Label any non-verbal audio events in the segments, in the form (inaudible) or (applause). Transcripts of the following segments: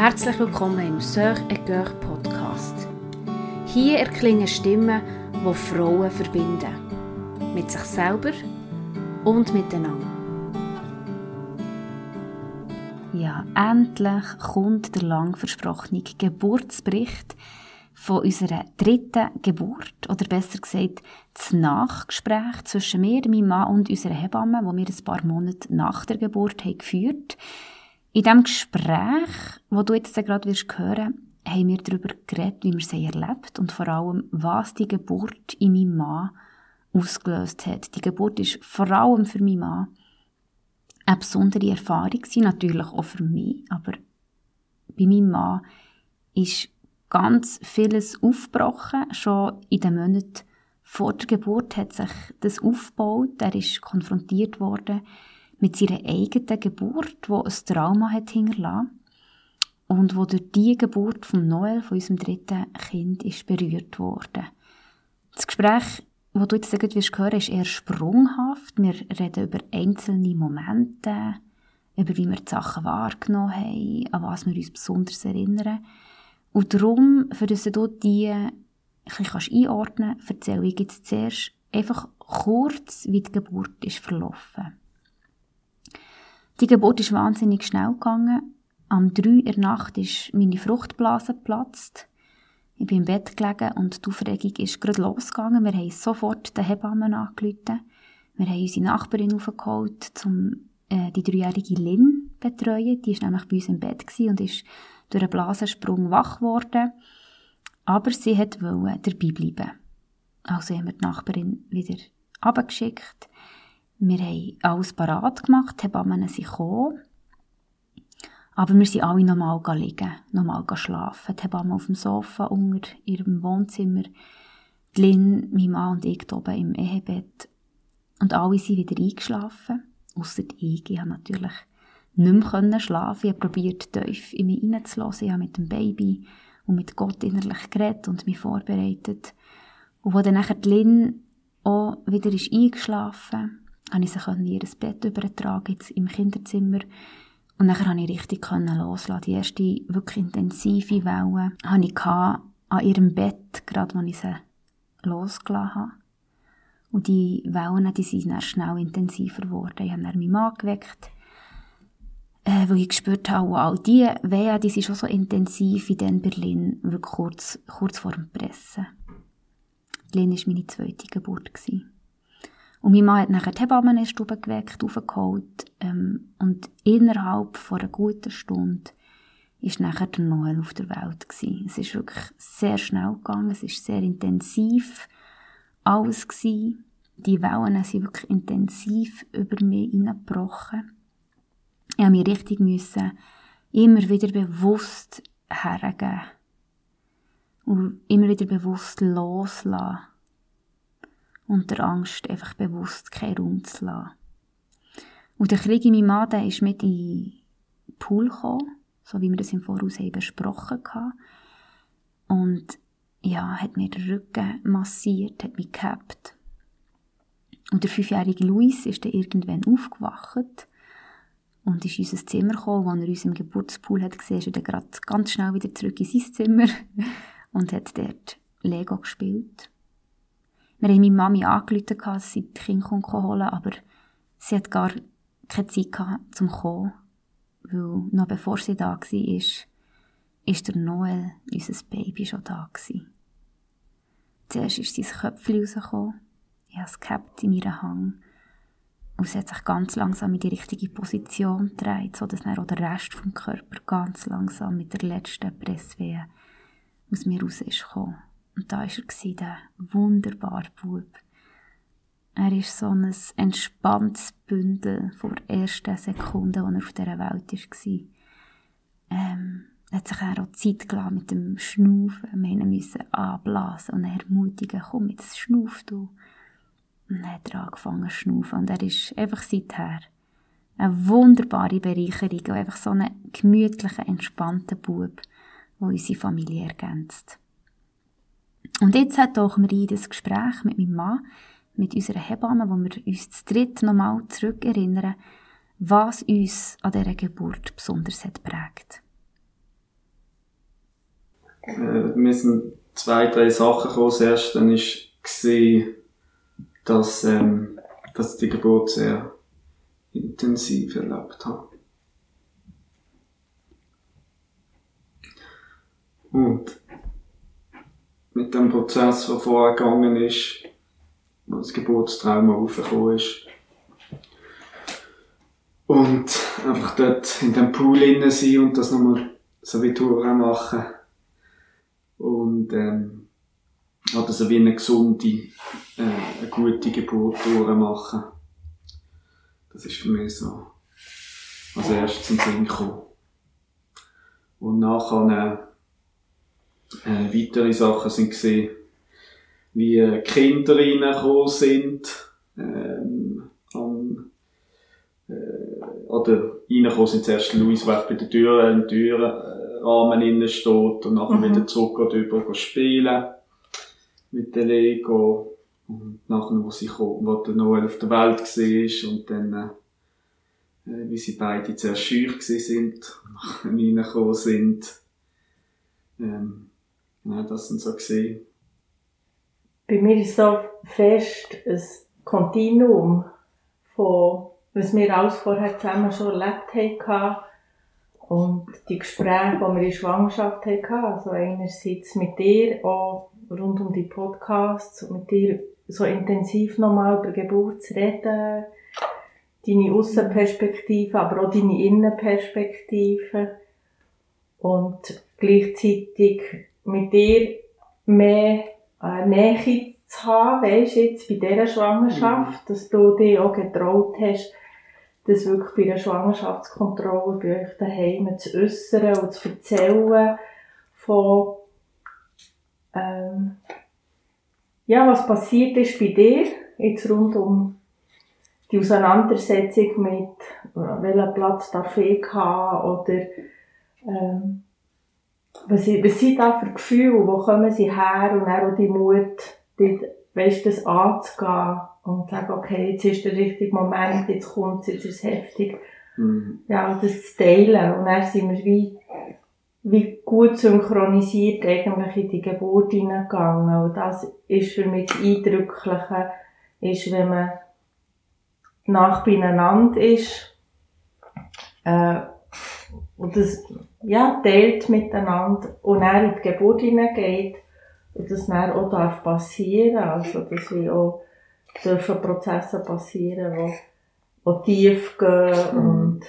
Herzlich willkommen im et Cœur Podcast. Hier erklingen Stimmen, die Frauen verbinden. Mit sich selber und miteinander. Ja, endlich kommt der lang versprochene Geburtsbericht von unserer dritten Geburt, oder besser gesagt, das Nachgespräch zwischen mir, meinem Mann und unserer Hebamme, wo wir ein paar Monate nach der Geburt haben geführt In diesem Gespräch, wo du jetzt gerade wirst hören, haben wir darüber geredet, wie wir sie erlebt und vor allem, was die Geburt in meinem Mann ausgelöst hat. Die Geburt ist vor allem für meinen Mann eine besondere Erfahrung gewesen, natürlich auch für mich, aber bei meinem Mann ist ganz vieles aufgebrochen. Schon in den Monaten vor der Geburt hat sich das aufgebaut. Er ist konfrontiert worden mit seiner eigenen Geburt, wo ein Trauma hat hinterlassen und wo durch die Geburt von Noel, von unserem dritten Kind, ist berührt worden. Das Gespräch, wo du jetzt sagen wirst hören, ist eher sprunghaft. Wir reden über einzelne Momente, über wie wir die Sachen wahrgenommen haben, an was wir uns besonders erinnern. Und darum, für dass du die ein bisschen einordnen kannst, erzähle ich jetzt zuerst einfach kurz, wie die Geburt ist verlaufen. Die Geburt ist wahnsinnig schnell gegangen. Am 3 in der Nacht ist meine Fruchtblase geplatzt. Ich bin im Bett gelegen und die Aufregung ist gerade losgegangen. Wir haben sofort den Hebammen angerufen. Wir haben unsere Nachbarin aufgeholt, um äh, die dreijährige Lynn zu betreuen. Die war nämlich bei uns im Bett und ist durch einen Blasensprung wach geworden. Aber sie wollte dabei bleiben. Also haben wir die Nachbarin wieder abgeschickt. Wir haben alles parat gemacht, die Hebammen sind gekommen. Aber wir sind alle nochmal liegen, nochmal schlafen. Die Hebamme auf dem Sofa unter ihrem Wohnzimmer, die Lynn, mein Mann und ich oben im Ehebett. Und alle sind wieder eingeschlafen. Ausser ich. Ich habe natürlich nicht mehr schlafen. Ich habe probiert, tief in mich hineinzulassen. Ich habe mit dem Baby und mit Gott innerlich geredet und mich vorbereitet. Und als dann nachher die Lynn auch wieder ist eingeschlafen habe ich sie in ihr Bett übertragen, jetzt im Kinderzimmer. Und dann konnte ich richtig loslassen. Die erste wirklich intensive Welle hatte ich an ihrem Bett, gerade als ich sie losgelassen habe. Und die Wellen die sind dann schnell intensiver geworden. Ich habe dann meinen Mann geweckt äh, wo ich gespürt habe, wow, die Wehen, die sind schon so intensiv wie in Berlin, wirklich kurz, kurz vor dem Pressen. Berlin war meine zweite Geburt. Gewesen. Und mein Mann hat nachher die Hebamme in die Stube geweckt, aufgeholt, ähm, und innerhalb von einer guten Stunde ist nachher der Noel auf der Welt gewesen. Es ist wirklich sehr schnell gegangen, es ist sehr intensiv alles gewesen. Die Wellen sind wirklich intensiv über mich hineingebrochen. Ich musste mich richtig müssen, immer wieder bewusst hergeben. Und immer wieder bewusst loslassen. Und der Angst einfach bewusst keinen Raum zu lassen. Und der Krieg in meinem Mann, der ist mit in den Pool gekommen, so wie wir das im Voraus haben besprochen haben. Und ja, hat mir den Rücken massiert, hat mich gehabt. Und der fünfjährige Luis ist dann irgendwann aufgewacht und ist in unser Zimmer gekommen, wo er uns im Geburtspool hat gesehen, ist er dann gerade ganz schnell wieder zurück in sein Zimmer (laughs) und hat dort Lego gespielt. Wir haben meine Mami angerufen, dass sie die Kinder holen aber sie hat gar keine Zeit gehabt, zum kommen, weil noch bevor sie da war, ist, der Noel, unser Baby, schon da. Zuerst ist sein Köpfchen rausgekommen, ich habe es in meinem Hang und sie hat sich ganz langsam in die richtige Position gedreht, sodass dann auch der Rest vom Körper ganz langsam mit der letzten Presswehe aus mir raus ist gekommen. Und da war er, der wunderbare Bub. Er ist so ein entspanntes Bündel vor der ersten Sekunde, als er auf dieser Welt war. Ähm, hat sich auch Zeit gelassen mit dem Schnaufen. Wir mussten anblasen und ermutigen, komm jetzt, schnauf du. Und dann hat er angefangen zu schnaufen. Und er ist einfach seither eine wunderbare Bereicherung und einfach so ein gemütlicher, entspannter Bub, der unsere Familie ergänzt. Und jetzt auch wir das Gespräch mit meinem Mann, mit unserer Hebamme, wo wir uns zu dritt nochmal zurückerinnern, was uns an dieser Geburt besonders hat prägt. äh, mir sind zwei, drei Sachen gekommen. Das erste war, dass, ähm, dass die Geburt sehr intensiv erlebt habe. Und mit dem Prozess, der vorher gegangen ist, wo das Geburtstrauma aufgekommen ist, und einfach dort in dem Pool innen sein und das nochmal so wie Touren machen. Und, ähm, oder so wie eine gesunde, äh, eine gute Geburt machen. Das ist für mich so als erstes zum Sinn gekommen. Und nachher, äh, äh, weitere Sachen sind gesehen, wie Kinder reingekommen sind, ähm, an, äh, oder reingekommen sind zuerst Luis, der bei der Tür, im Türrahmen innen steht und nachher mhm. wieder zurück über spielen mit der Lego und nachher, wo sie kam, wo der Noel auf der Welt war und dann, äh, wie sie beide sehr schüch sind und (laughs) nachher reingekommen sind. Ähm, ja, das sind so gesehen. Bei mir ist so fest ein Kontinuum von, was wir alles vorher zusammen schon erlebt haben und die Gespräche, die wir in der Schwangerschaft hatten, also einerseits mit dir, auch rund um die Podcasts, mit dir so intensiv nochmal über Geburt zu reden, deine Außenperspektive, aber auch deine Innenperspektive. Und gleichzeitig mit dir mehr äh, Nähe zu haben, weisst jetzt bei dieser Schwangerschaft, mhm. dass du dich auch getraut hast, das wirklich bei der Schwangerschaftskontrolle bei euch daheim zu äußern und zu erzählen von ähm, ja, was passiert ist bei dir, jetzt rund um die Auseinandersetzung mit, äh, welchen Platz darf ich haben, oder, ähm, was, was sind da für Gefühle, wo kommen sie her, und auch die Mut, dort, weißt, das anzugehen, und zu sagen, okay, jetzt ist der richtige Moment, jetzt kommt jetzt ist es heftig. Mhm. Ja, das zu teilen, und dann sind wir wie, wie gut synchronisiert eigentlich in die Geburt hineingegangen. Und das ist für mich das Eindrückliche, ist, wenn man nach beieinander ist, äh, und das, ja, teilt miteinander und dann in die Geburt hineingeht und das dann auch darf passieren, also, dass wir auch dürfen Prozesse passieren, die, die tief gehen mhm. und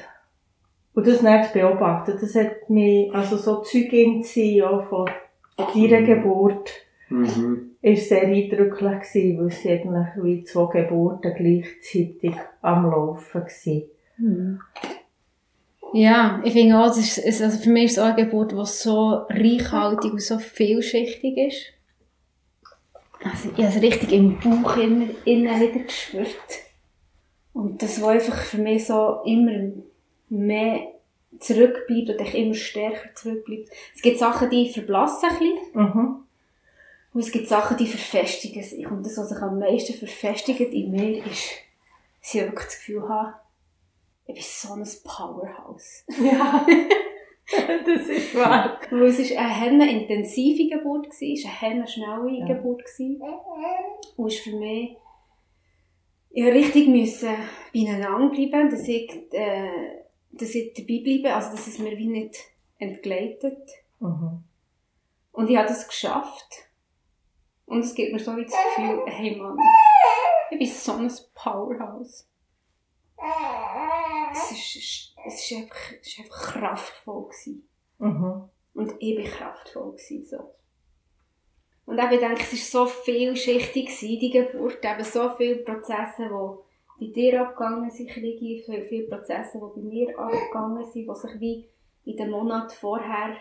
und das nicht zu beobachten, das hat mich, also so Zeugin zu sein, auch von deiner mhm. Geburt, mhm. ist sehr eindrücklich gewesen, weil sie eigentlich wie zwei Geburten gleichzeitig am Laufen waren. Mhm. Ja, ich finde auch, das ist, also für mich ist es eine Geburt, die so reichhaltig und so vielschichtig ist. Also ich habe es richtig im Bauch immer, innen wieder gespürt. Und das war einfach für mich so immer mehr zurückbleibt und ich immer stärker zurückbleibt. Es gibt Sachen, die verblassen ein bisschen. Mhm. Und es gibt Sachen, die verfestigen sich. Und das, was sich am meisten verfestigt in mir, ist, dass ich wirklich das Gefühl habe, ich bin so ein Powerhouse. (laughs) Ja. (laughs) das ist wahr. Weil es war eine intensive Geburt, es war eine schnelle ja. Geburt. Und es für mich, ich richtig müssen beieinander bleiben, dass ich, äh, dass ich dabei bleibe, also dass es mir wie nicht entgleitet. Mhm. Und ich habe das geschafft. Und es gibt mir so wie das Gefühl, hey Mann, ich bin so ein Powerhouse. Es ist, es ist, einfach, es ist einfach kraftvoll gewesen. Mhm. Und ich war kraftvoll gewesen, so. Und eben, ich denke, es war so vielschichtig, gewesen, die Geburt, eben so viele Prozesse, die bei dir abgegangen sind, Kriege, viele, viele Prozesse, die bei mir abgegangen sind, die sich wie in den Monaten vorher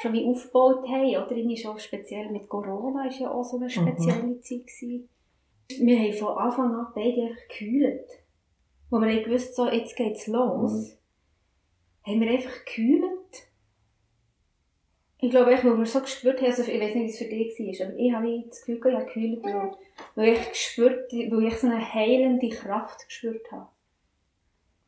schon wie aufgebaut haben, oder? Irgendwie schon speziell mit Corona war ja auch so eine spezielle mhm. Zeit gewesen. Wir haben von Anfang an beide einfach. Wo wir gewusst so, jetzt geht's los, mhm. haben wir einfach gekühlt. Ich glaube, ich, weil wir so gespürt haben, also ich weiß nicht, wie es für dich war, aber ich habe das Gefühl, ich habe gekühlt, weil, weil ich gespürt, weil ich so eine heilende Kraft gespürt habe,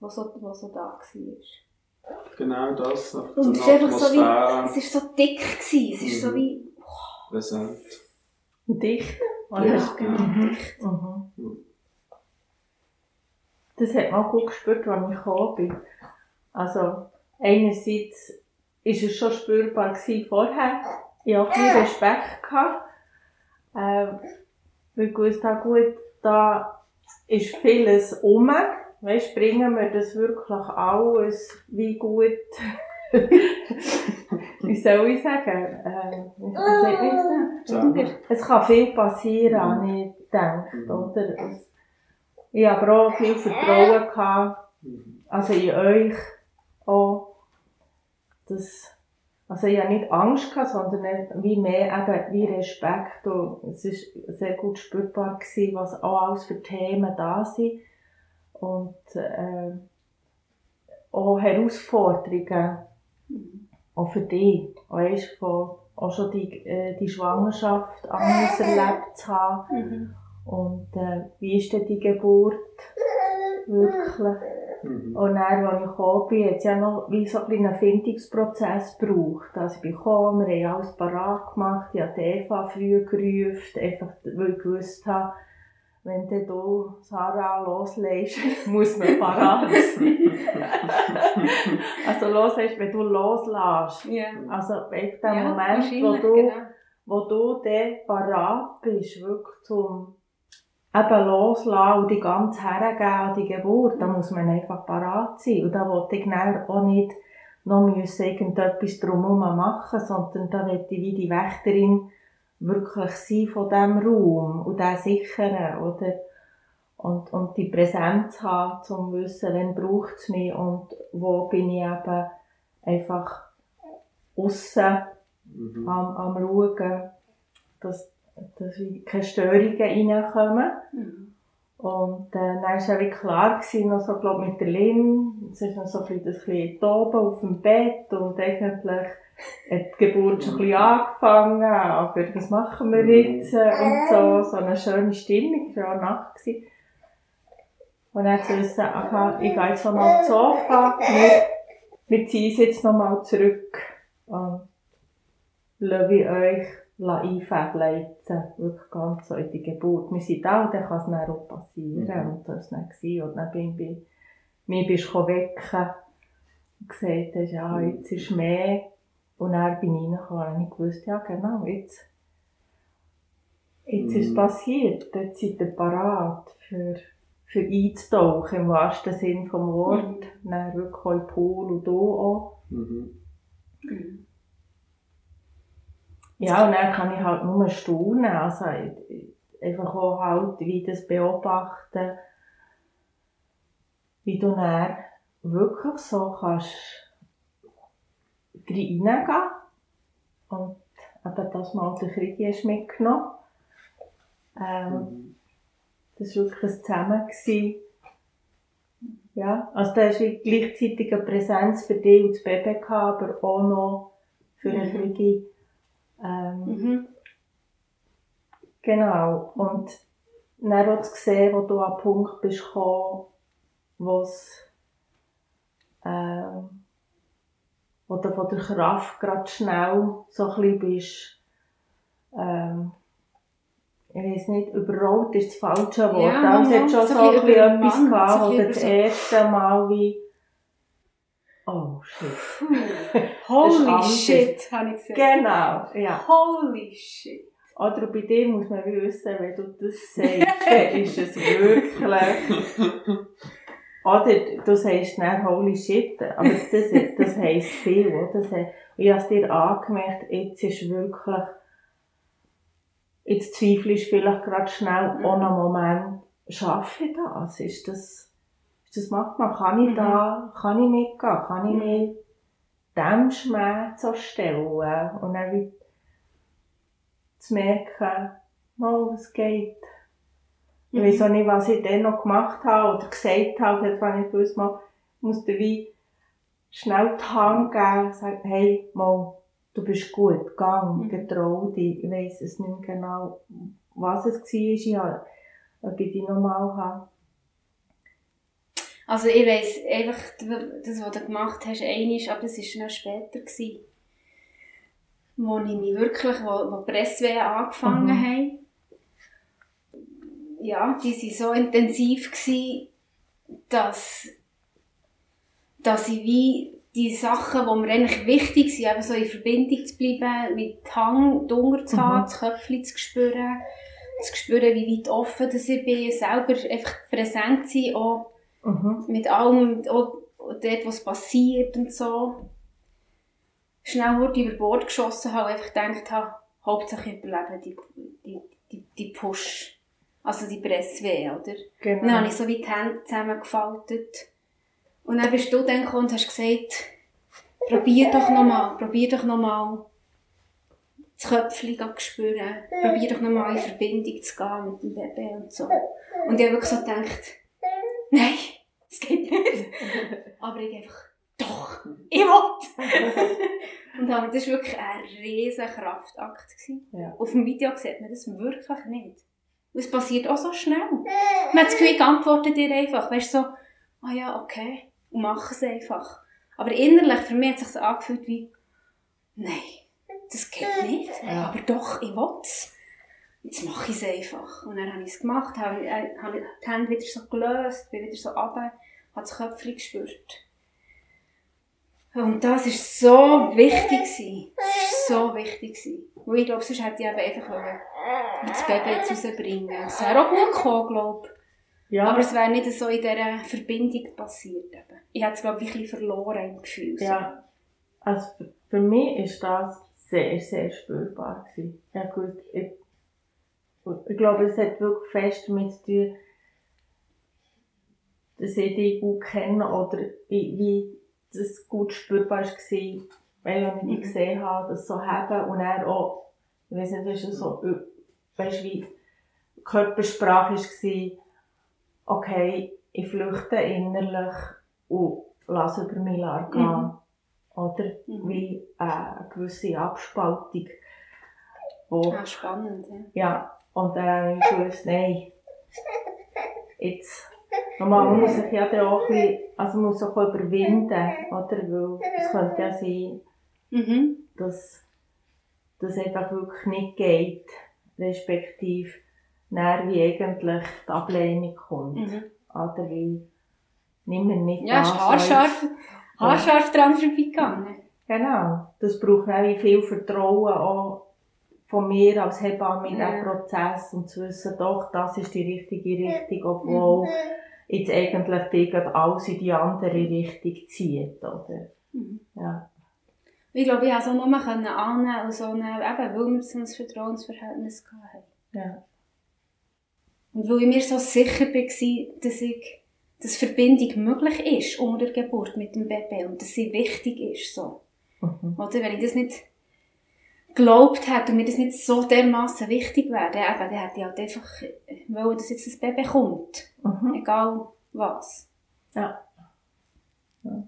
die so, so da war. genau das. Und es so ist einfach so wie, es ist so dick gewesen, es ist so Mhm. wie, Präsent. Dicht. Oder? Ja, ja, genau, Mhm. dicht. Mhm. Das hat man auch gut gespürt, als ich gekommen bin. Also, einerseits ist es schon spürbar gewesen vorher. Ich hatte viel Respekt gehabt. Ähm, weil ich gewusst habe, gut, da ist vieles um. Weißt, bringen wir das wirklich alles wie gut, (laughs) wie soll ich sagen, sagt man das? Sagen. Es kann viel passieren, habe ich gedacht, oder? Es, ich habe auch viel Vertrauen gehabt, also in euch auch, dass, also ich habe nicht Angst gehabt, sondern wie mehr eben wie Respekt und es ist sehr gut spürbar gewesen, was auch alles für Themen da sind. Und äh, auch Herausforderungen, auch für dich, weißt, von auch schon die, äh, die Schwangerschaft anders erlebt zu haben. Mhm. Und äh, wie ist denn die Geburt wirklich? Mhm. Und dann, als ich gekommen bin, hat es ja noch wie so ein bisschen einen Findungsprozess gebraucht. Also ich bin gekommen, wir haben alles parat gemacht, ich habe die Eva früh gerufen, einfach weil ich gewusst habe, wenn du hier Sarah loslässt, (laughs) muss man parat sein. (laughs) also loslässt, wenn du loslässt. Ja. Also echt der Ja, Moment, wo du genau. wo du dann parat bist, wirklich zum eben loslassen und die ganze hergeben an die Geburt, da muss man einfach parat sein. Und da wollte ich dann auch nicht noch müssen irgendetwas drumherum machen, sondern da will ich wie die Wächterin wirklich sein von diesem Raum und den sichern, oder? Und, und die Präsenz haben, zum wissen, wann braucht es mich und wo bin ich eben einfach aussen Mhm. am, am Schauen, dass, dass keine Störungen reinkommen. Mhm. Und äh, dann war es wie klar, gewesen, noch so, glaub, mit der Lynn, es ist noch so ein bisschen, oben auf dem Bett und eigentlich hat die Geburt schon ein bisschen angefangen, aber was machen wir jetzt äh, und so, so eine schöne Stimmung, es war auch Nacht. Gewesen. Und dann zu wissen, aha, ich gehe jetzt noch mal aufs Sofa, wir, wir ziehen uns jetzt noch mal zurück und lasse euch einfädeln jetzt, wirklich ganz so in die Geburt. Wir sind da und dann kann es dann auch passieren. Mhm. Und das war es dann. Und dann bin ich, mich bist du wecken und gesagt hast, ja, Mhm. jetzt ist mehr. Und dann bin ich reingekommen und ich wusste, ja genau, jetzt, jetzt ist es Mhm. passiert. Jetzt seid ihr parat für, für einzutauchen, im wahrsten Sinn vom Wort. Mhm. Dann wirklich auch im Pool und hier auch. Mhm. Ja, und dann kann ich halt nur staunen, also einfach auch halt, wie das beobachten, wie du dann wirklich so kannst reingehen und eben das mal den Krieg hast mitgenommen. Ähm, Mhm. das war wirklich ein Zusammen. Gewesen. Ja, also da ist gleichzeitig eine Präsenz für dich und das Baby gehabt, aber auch noch für den Mhm. Krieg. Ähm, Mhm. Genau. Und dann auch zu sehen, wo du an den Punkt bist gekommen, wo es, ähm, wo du von der Kraft gerade schnell so ein bisschen bist, ähm, ich weiß nicht, überrollt ist das falsche Wort, Ja, aber es hat schon so so ein bisschen etwas gehabt, wo du das erste Mal wie, oh shit. Holy shit, habe ich gesagt. Genau, ja. Holy shit. Oder bei dir muss man wissen, wenn du das (laughs) sagst, dann ist es wirklich. Oder du sagst dann holy shit, aber das, das heisst viel, oder? Ich habe es dir angemerkt, jetzt ist wirklich, jetzt zweifelst du vielleicht gerade schnell Mhm. ohne Moment, schaffe ich das? Ist das, ist das machbar? Kann ich Mhm. da, kann ich mitgehen? Kann ich mich dem Schmerz auch stellen? Und dann wie zu merken, oh, es geht. Ich weiß auch nicht, was ich dann noch gemacht habe oder gesagt habe, vielleicht wenn ich gewusst mal, muss dir wie schnell die Hand geben und sagen, hey, mal, du bist gut, gang, Mhm. getrau dich. Ich weiss es nicht mehr genau, was es war, ich habe, ob ich die nochmal habe. Also ich weiss einfach, das, was du gemacht hast, einiges, aber das war noch später. Gewesen, wo ich mich wirklich, wo, wo Presswehen angefangen mhm. haben. Ja, die waren so intensiv, gewesen, dass, dass ich wie die Sachen, die mir eigentlich wichtig sind, eben so in Verbindung zu bleiben, mit Hang, Dunger zu haben, mhm. das Köpfchen zu spüren, zu spüren, wie weit offen das ich bin, selber einfach präsent sein, auch mhm. mit allem, auch dort, was passiert und so. Schnell wurde über Bord geschossen habe, einfach gedacht habe, Hauptsache überleben die, die, die, die Push, also die Pressweh, oder? Genau. Dann habe ich so wie die Hände zusammengefaltet. Und dann bist du dann gekommen und hast gesagt, probier doch nochmal, probier doch nochmal das Köpfchen zu spüren. Probier doch nochmal in Verbindung zu gehen mit dem Baby und so. Und ich habe wirklich so gedacht, nein, es geht nicht. (laughs) Aber ich einfach, doch, ich will. (laughs) und das war wirklich ein riesiger Kraftakt. Ja. Auf dem Video sieht man das wirklich nicht. Und es passiert auch so schnell. (laughs) Man hat das Gefühl, ich antworte dir einfach. Weißt du, so, ah oh ja, okay. Und mach es einfach. Aber innerlich, für mich hat es sich angefühlt wie, nein das geht nicht. Ja. Aber doch, ich will es. Jetzt mache ich es einfach. Und dann habe ich es gemacht, habe, äh, habe die Hände wieder so gelöst, bin wieder so runter, habe das Köpfchen gespürt. Und das war so wichtig. Das war so wichtig. Und ich glaube, sonst hätte ich eben einfach das Baby jetzt rausbringen Es wäre auch gut gekommen, glaube ich. Ja. Aber es wäre nicht so in dieser Verbindung passiert. Eben. Ich hätte es, glaube ich, ein bisschen verloren im Gefühl. Ja. Also für mich ist das sehr, sehr spürbar gewesen. Ja gut, ich, ich glaube, es hat wirklich fest damit zu tun, dass ich dich gut kenne oder wie das gut spürbar war, weil ich dich gesehen habe, das so haben und er auch, ich weiß nicht, ist so, weißt wie Körpersprache war, okay, ich flüchte innerlich und lasse über mich gehen. Mhm. Oder? Mhm. Wie äh, eine gewisse Abspaltung. Wo, ah, spannend, ja. Ja, und dann habe ich gewusst, nein, jetzt, normal muss ich ja dann auch ein bisschen, also muss auch überwinden, oder? Weil es könnte ja sein, mhm. dass das einfach wirklich nicht geht, respektive näher wie eigentlich die Ablehnung kommt. Mhm. Oder wie, nimm mir nicht ja, das, haarscharf, haarscharf dran vorbeigegangen. Genau. Das braucht auch viel Vertrauen auch von mir als Hebamme in diesem Prozess und zu wissen, doch, das ist die richtige Richtung, obwohl mhm. jetzt eigentlich die alles in die andere Richtung zieht, oder? Mhm. Ja. Ich glaube, ich konnte es auch nur annehmen und so eine, eben, weil wir so ein Vertrauensverhältnis hatten. Ja. Und weil ich mir so sicher war, dass ich dass Verbindung möglich ist unter der Geburt mit dem Baby und dass sie wichtig ist. So. Mhm. Oder wenn ich das nicht geglaubt hätte und mir das nicht so dermaßen wichtig wäre, dann, dann hätte ich halt einfach wollen, dass jetzt das Baby kommt. Mhm. Egal was. Ja. ja.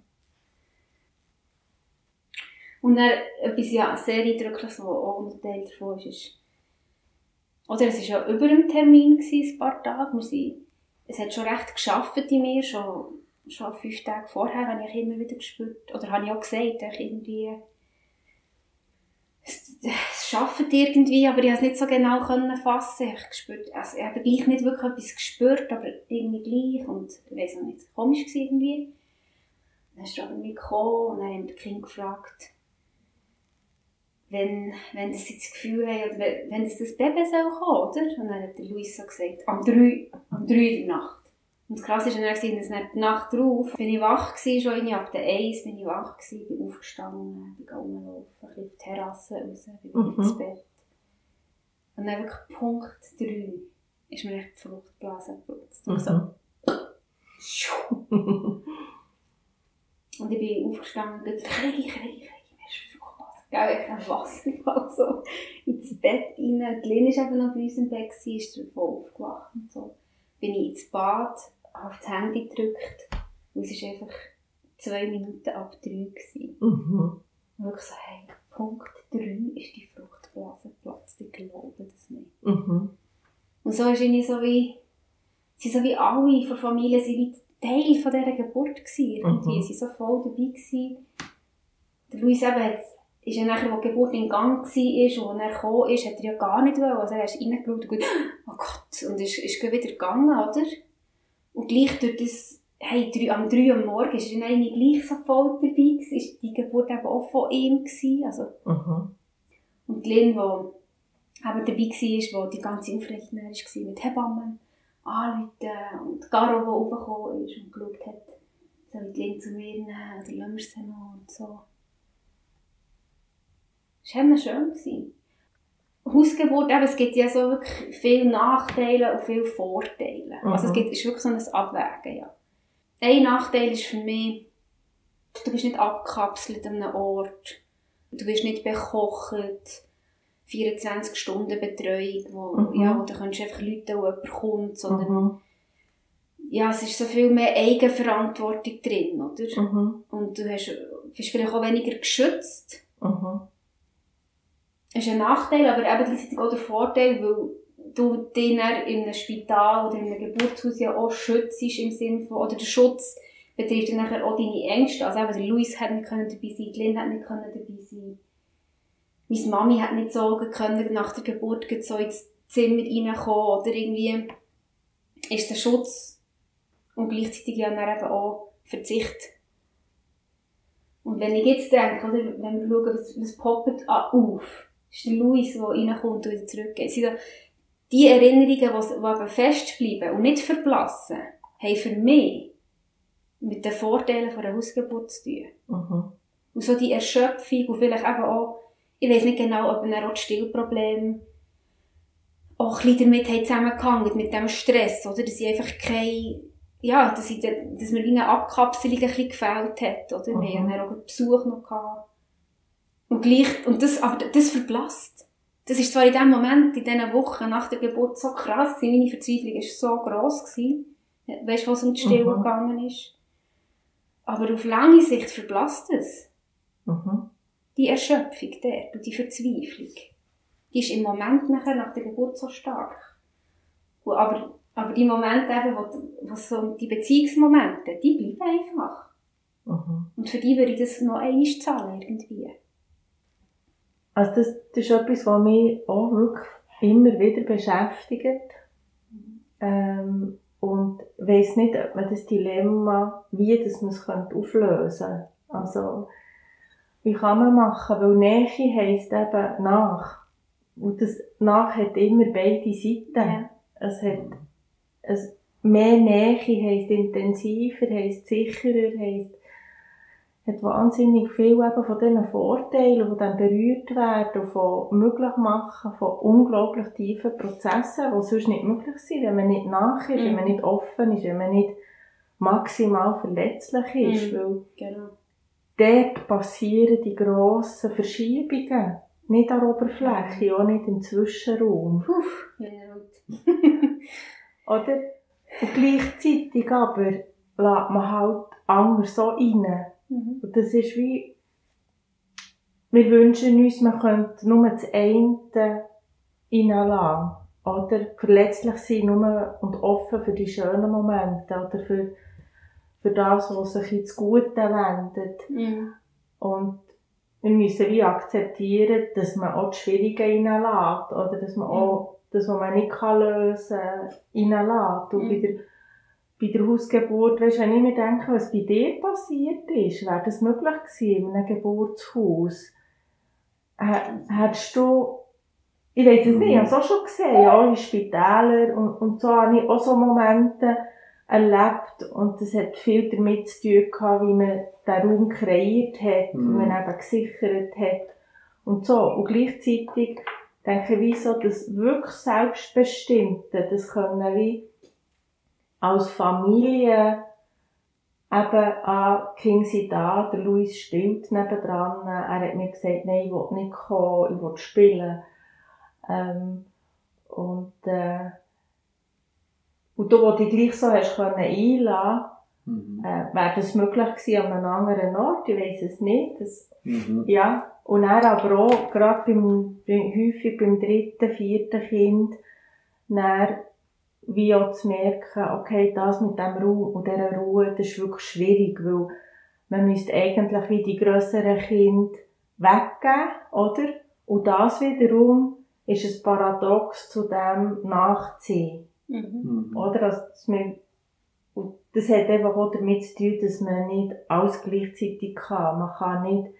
Und dann etwas ja, sehr eindrückliches, was auch ein Teil davon ist, ist oder es war ja über dem Termin, gewesen, ein paar Tage. Wir sind es hat schon recht geschafft in mir, schon, schon fünf Tage vorher habe ich immer wieder gespürt, oder habe ich auch gesagt, ich irgendwie, es, schafft irgendwie, aber ich konnte es nicht so genau können fassen. Ich, gespürt, also ich habe gleich nicht wirklich etwas gespürt, aber irgendwie gleich und ich weiß auch nicht, komisch war irgendwie. Dann ist er irgendwie gekommen und dann haben die Kinder gefragt, wenn, wenn sie das Gefühl haben, oder wenn das, das Baby soll kommen, oder? Und dann hat der Luis so gesagt, am 3, am 3 in der Nacht. Und das Krasse war dann, dass nach die Nacht drauf, bin ich wach gewesen, schon ab der 1 bin ich wach gewesen, bin aufgestanden, bin rumgelaufen, ein bisschen auf die Terrasse raus, bin mhm. ins Bett. Und dann wirklich Punkt 3 ist mir echt die Fruchtblase geplatzt. Mhm. So. Und ich bin aufgestanden und dachte, kriege ich, kriege ich, Gell, ich habe Wasserfall so ins Bett rein. Die Lena war eben noch bei uns im Bett, ist davon aufgewacht und so. Bin ich ins Bad, das Handy gedrückt und es war einfach zwei Minuten ab drei. Gewesen. Mhm. Und ich so, hey, Punkt drei ist die Fruchtblase geplatzt, ich glaube das nicht. Mhm. Und so ist irgendwie so wie, sie so wie alle von Familie, sie wie Teil von dieser Geburt gewesen. Irgendwie Mhm. sie so voll dabei gewesen. Der Luis eben hat, ist ja nachher, wo die Geburt in Gang war und er gekommen ist, hat er ja gar nicht wollen. Also er ist reingeschaut und gut, oh Gott, und ist, ist wieder gegangen, oder? Und gleich durch das, hey, drei, am 3 Uhr morgen ist er eigentlich gleich so voll dabei gewesen, ist die Geburt eben auch von ihm gewesen, also Mhm. und die Lynn, die eben dabei war, wo die ganze Aufregung war, mit Hebammen anrufen und Garo, die raufgekommen ist und geschaut hat, soll ich die Lynn zu mir nehmen oder lassen wir sie noch und so. Das war immer schön. gewesen. Hausgeburt, eben, es gibt ja so wirklich viele Nachteile und viele Vorteile. Also es Mhm. gibt, ist wirklich so ein Abwägen, ja. Ein Nachteil ist für mich, du bist nicht abgekapselt an einem Ort. Du wirst nicht bekocht. 24 Stunden Betreuung, wo, Mhm. ja, wo du kannst einfach Leute, wo jemand kommt, sondern Mhm. ja, es ist so viel mehr Eigenverantwortung drin, oder? Mhm. Und du hast, bist vielleicht auch weniger geschützt. Mhm. Ist ein Nachteil, aber eben gleichzeitig auch der Vorteil, weil du dann in einem Spital oder in einem Geburtshaus ja auch schützt im Sinne von, oder der Schutz betrifft dann auch deine Ängste. Also eben Luis hat nicht können dabei sein, Lynn hat nicht können dabei sein. Meine Mami hat nicht sagen können, nach der Geburt so ins Zimmer reinkommen oder irgendwie ist der Schutz und gleichzeitig ja dann eben auch Verzicht. Und wenn ich jetzt denke, oder, wenn wir schauen, was, was poppt an- auf, ist der Luis, der reinkommt und wieder zurückgeht. Es sind die Erinnerungen, die, festbleiben und nicht verblassen, haben für mich mit den Vorteilen von einer Hausgeburt zu tun. Mhm. Und so die Erschöpfung und vielleicht eben auch, ich weiß nicht genau, ob das Stillproblem auch ein bisschen damit zusammengehangen, mit dem Stress, oder? Dass ich einfach kein, ja, dass, ich, da- dass mir wie eine Abkapselung ein bisschen gefällt hat, oder? Wir Mhm. haben dann auch einen Besuch noch gehabt. Und gleich, und das, aber das verblasst. Das ist zwar in dem Moment, in diesen Wochen nach der Geburt so krass gewesen, meine Verzweiflung war so gross gewesen. Weißt du, was um die Stille Mhm. gegangen ist? Aber auf lange Sicht verblasst es Mhm. die Erschöpfung dort und die Verzweiflung, die ist im Moment nachher nach der Geburt so stark. Und aber, aber die Momente eben, wo, wo so, die Beziehungsmomente, die bleiben einfach. Mhm. Und für die würde ich das noch einmal zahlen, irgendwie. Also das, das ist etwas, was mich auch wirklich immer wieder beschäftigt. Ähm, und ich weiss nicht, ob man das Dilemma, wie das man es auflösen könnte. Also, wie kann man machen? Weil Nähe heisst eben nach. Und das nach hat immer beide Seiten. Ja. Es hat, es, mehr Nähe heisst intensiver, heisst sicherer, heisst, hat wahnsinnig viel eben von diesen Vorteilen, die dann berührt werden, von möglich machen, von unglaublich tiefen Prozessen, die sonst nicht möglich sind, wenn man nicht nach ist, wenn man Mhm. nicht offen ist, wenn man nicht maximal verletzlich ist, Mhm. weil Genau. dort passieren die grossen Verschiebungen. Nicht an der Oberfläche, auch nicht im Zwischenraum. Puh, Mineralt. (laughs) Oder? Und gleichzeitig aber lässt man halt anders so rein. Mhm. Und das ist wie, wir wünschen uns, man könnte nur das eine reinlassen. Oder verletzlich sein nur und offen für die schönen Momente. Oder für, für das, was sich ins Gute wendet. Mhm. Und wir müssen wie akzeptieren, dass man auch das Schwierige reinlässt. Oder dass man auch das, was man nicht kann lösen kann, reinlässt. Und Mhm. bei, der, bei der Hausgeburt, weißt, wenn ich mir denke, was bei dir passiert ist, wäre das möglich gewesen in einem Geburtshaus? Hättest du, ich weiß es nicht, ich habe es auch schon gesehen, ja, in Spitälern und, und so habe ich auch so Momente erlebt und das hat viel damit zu tun gehabt, wie man den Raum kreiert hat, Mhm. wie man eben gesichert hat und so. Und gleichzeitig denke ich, wie so das wirklich Selbstbestimmte, das können wie als Familie eben an King sind da, der Luis spielt nebendran, er hat mir gesagt, nein, ich will nicht kommen, ich will spielen. Ähm, und, äh, und du, wo dich gleich so hast können einlassen, Mhm. äh, wäre das möglich gewesen an einem anderen Ort, ich weiss es nicht. Das, Mhm. ja, und er aber auch, gerade beim, bei- häufig beim dritten, vierten Kind, dann wie auch zu merken, okay, das mit dem Ruhe und dieser Ruhe, das ist wirklich schwierig, weil man müsste eigentlich wie die grösseren Kinder weggeben, oder? Und das wiederum ist ein Paradox zu dem Nachziehen. Mhm. oder? Also, dass man, und das hat einfach auch damit zu tun, dass man nicht alles gleichzeitig kann. Man kann nicht,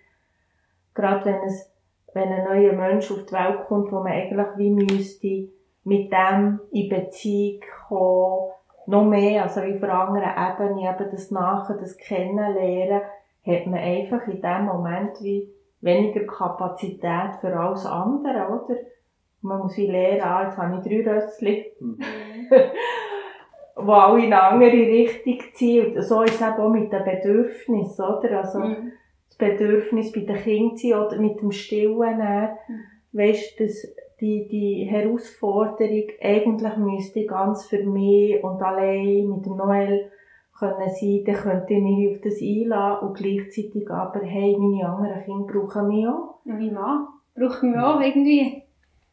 gerade wenn es, wenn ein neuer Mensch auf die Welt kommt, wo man eigentlich wie müsste mit dem in Beziehung kommen, noch mehr, also wie auf einer anderen Ebene, eben das Nachher, das Kennenlernen, hat man einfach in dem Moment wie weniger Kapazität für alles andere, oder? Man muss wie lernen, ah, jetzt habe ich drei Rössli, Mhm. (laughs) die alle in eine andere Richtung ziehen. Und so ist es eben auch mit den Bedürfnissen, oder? Also, Mhm. das Bedürfnis bei den Kindern oder mit dem Stillen Mhm. weisst dass die, die Herausforderung eigentlich müsste ganz für mich und allein mit dem Noel können sein, dann könnte ich mich auf das einladen und gleichzeitig aber, hey, meine anderen Kinder brauchen mich auch. Und mein Mann brauchen wir auch irgendwie.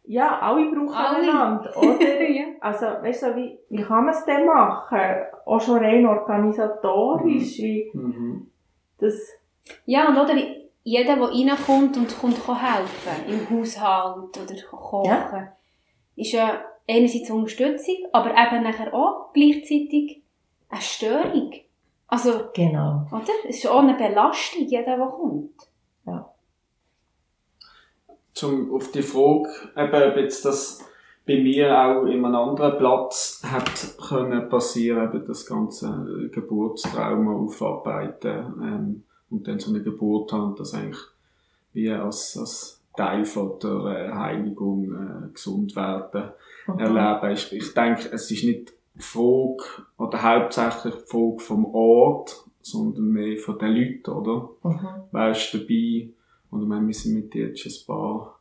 Ja, alle brauchen Alle. einander, oder? (laughs) ja. Also, weißt du, wie, wie kann man es denn machen? Auch schon rein organisatorisch, wie Mhm. das, ja, und oder jeder, der reinkommt und kommt kann helfen im Haushalt oder kochen, Ja. ist ja einerseits Unterstützung, aber eben nachher auch gleichzeitig eine Störung. Also, genau. oder? Es ist auch eine Belastung, jeder, der kommt. zum, auf die Frage, eben, ob jetzt das bei mir auch in einem anderen Platz hat können passieren, eben das ganze Geburtstrauma aufarbeiten, ähm, und dann so eine Geburt haben, das eigentlich wie als, als Teil von der äh, Heiligung, äh, gesund werden, Mhm. erleben. Ich, ich denke, es ist nicht die Frage, oder hauptsächlich die Frage vom Ort, sondern mehr von den Leuten, oder? Mhm. wer ist dabei? Und ich meine, wir sind mit dir jetzt schon ein paar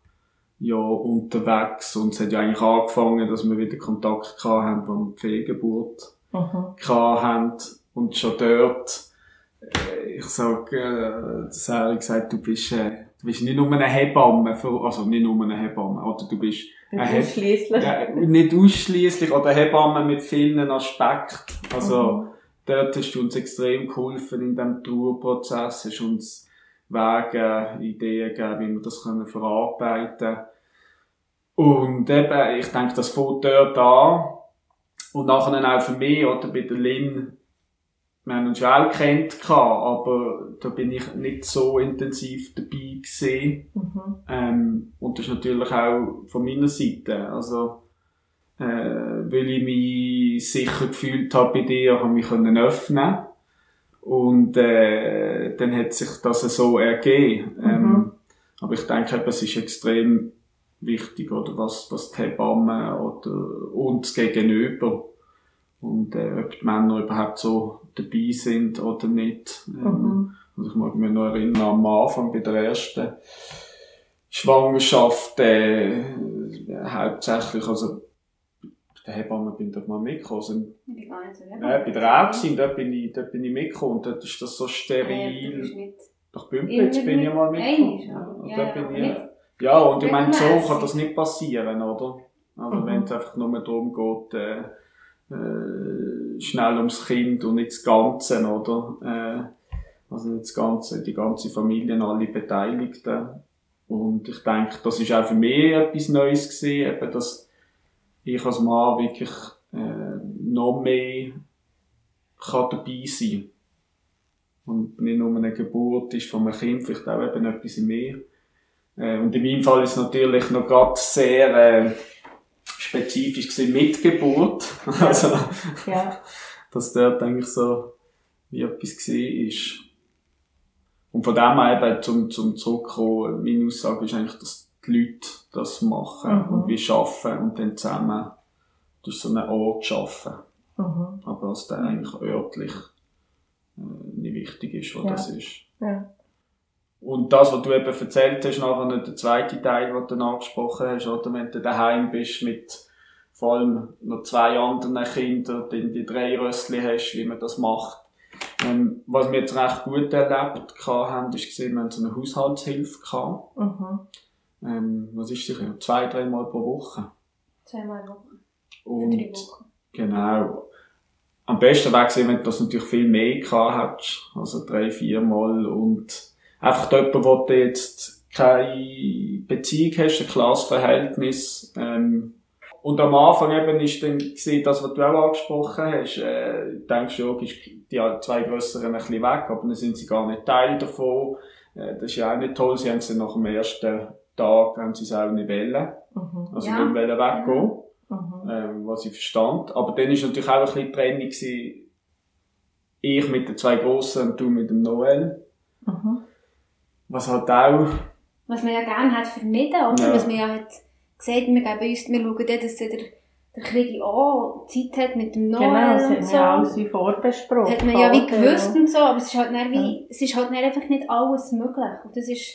Jahre unterwegs und es hat ja eigentlich angefangen, dass wir wieder Kontakt gehabt haben, wo wir die Fehlgeburt Mhm. gehabt haben und schon dort, ich sag, äh, das Harry gesagt, du bist, äh, du bist nicht nur eine Hebamme, für, also nicht nur eine Hebamme, oder du bist Äh, Schliesslich. ja, nicht ausschließlich oder Hebamme mit vielen Aspekten. Also, Mhm. dort hast du uns extrem geholfen in diesem Trauerprozess, hast uns Wege, Ideen gegeben, wie wir das können verarbeiten können. Und eben, ich denke, das fängt dort an. Und nachher auch für mich, oder bei der Lynn, wir haben uns ja auch kennt, aber da bin ich nicht so intensiv dabei gewesen. Mhm. Ähm, und das ist natürlich auch von meiner Seite. Also, äh, weil ich mich sicher gefühlt habe bei dir, habe ich mich können öffnen Und äh, dann hat sich das so ergeben. Ähm, Mhm. aber ich denke, es ist extrem wichtig, oder was, was die Hebamme oder uns gegenüber und äh, ob die Männer überhaupt so dabei sind oder nicht. Ähm, Mhm. also ich mag mich noch erinnern, am Anfang bei der ersten Schwangerschaft, äh, hauptsächlich, also der Hebamme bin ich dort mal mitgekommen. Also, Ich bin gar nicht so äh, bei der Ärztin, dort bin ich, dort bin ich mitgekommen und dort ist das so Ja, du bist steril. nicht. Nach Bümplitz bin ich mal mitgekommen. Ja, dort bin aber ich, ja, und ich meine, so kann das nicht passieren, oder? Also Mhm. wenn es einfach nur darum geht, äh, äh, schnell ums Kind und nicht das Ganze, oder? Äh, also nicht das Ganze, die ganze Familie, alle Beteiligten. Und ich denke, das ist auch für mich etwas Neues gewesen, eben, dass ich als Mann wirklich äh, noch mehr kann dabei sein Und nicht nur eine Geburt ist von einem Kind, vielleicht auch eben etwas mir. Äh, und in meinem Fall ist es natürlich noch gerade sehr äh, spezifisch gewesen mit Geburt. (laughs) Also, Ja. dass dort eigentlich so wie etwas gesehen ist. Und von dem her eben zum, zum Zurückkommen, meine Aussage ist eigentlich, dass die Leute das machen Mhm. und wir arbeiten und dann zusammen durch so einen Ort schaffen. Mhm. Aber dass der eigentlich örtlich äh, nicht wichtig ist, wo Ja. das ist. Ja. Und das, was du eben erzählt hast, nachher der zweite Teil, den du angesprochen hast, oder wenn du daheim bist mit vor allem noch zwei anderen Kindern, dann die drei Rössli hast, wie man das macht. Ähm, was wir jetzt recht gut erlebt haben, ist gesehen, wir haben so eine Haushaltshilfe gehabt. Mhm. Ähm, was ist sicher? Zwei, dreimal pro Woche. Zweimal der Woche. Und drei Wochen. Genau. Am besten wäre gewesen, wenn du das natürlich viel mehr gehabt hättest. Also drei, vier Mal. Und einfach jemand, wo du jetzt keine Beziehung hast, ein klares Verhältnis, ähm, und am Anfang eben ist dann gesehen, das, was du auch angesprochen hast, äh, denkst du, ja, ist die zwei Grösseren ein bisschen weg, aber dann sind sie gar nicht Teil davon. Äh, das ist ja auch nicht toll. Sie haben sie nach dem ersten Tag, haben sie es auch nicht wollen. Mhm. Also ja. nicht wollen weggehen. Mhm. Ähm, was ich verstand. Aber dann ist natürlich auch ein bisschen Trennung gewesen. Ich mit den zwei Grossen und du mit dem Noel. Mhm. Was halt auch... Was man ja gerne hat vermieden, oder? Ja. Was man ja hat gesagt, wir geben uns, wir schauen dann, dass der, der Krieg auch Zeit hat mit dem Noel genau, das und so. Genau, alles wie vorbesprochen. Hat man ja wie gewusst und so, aber es ist halt, nicht wie, es ist halt nicht einfach nicht alles möglich. Und das ist,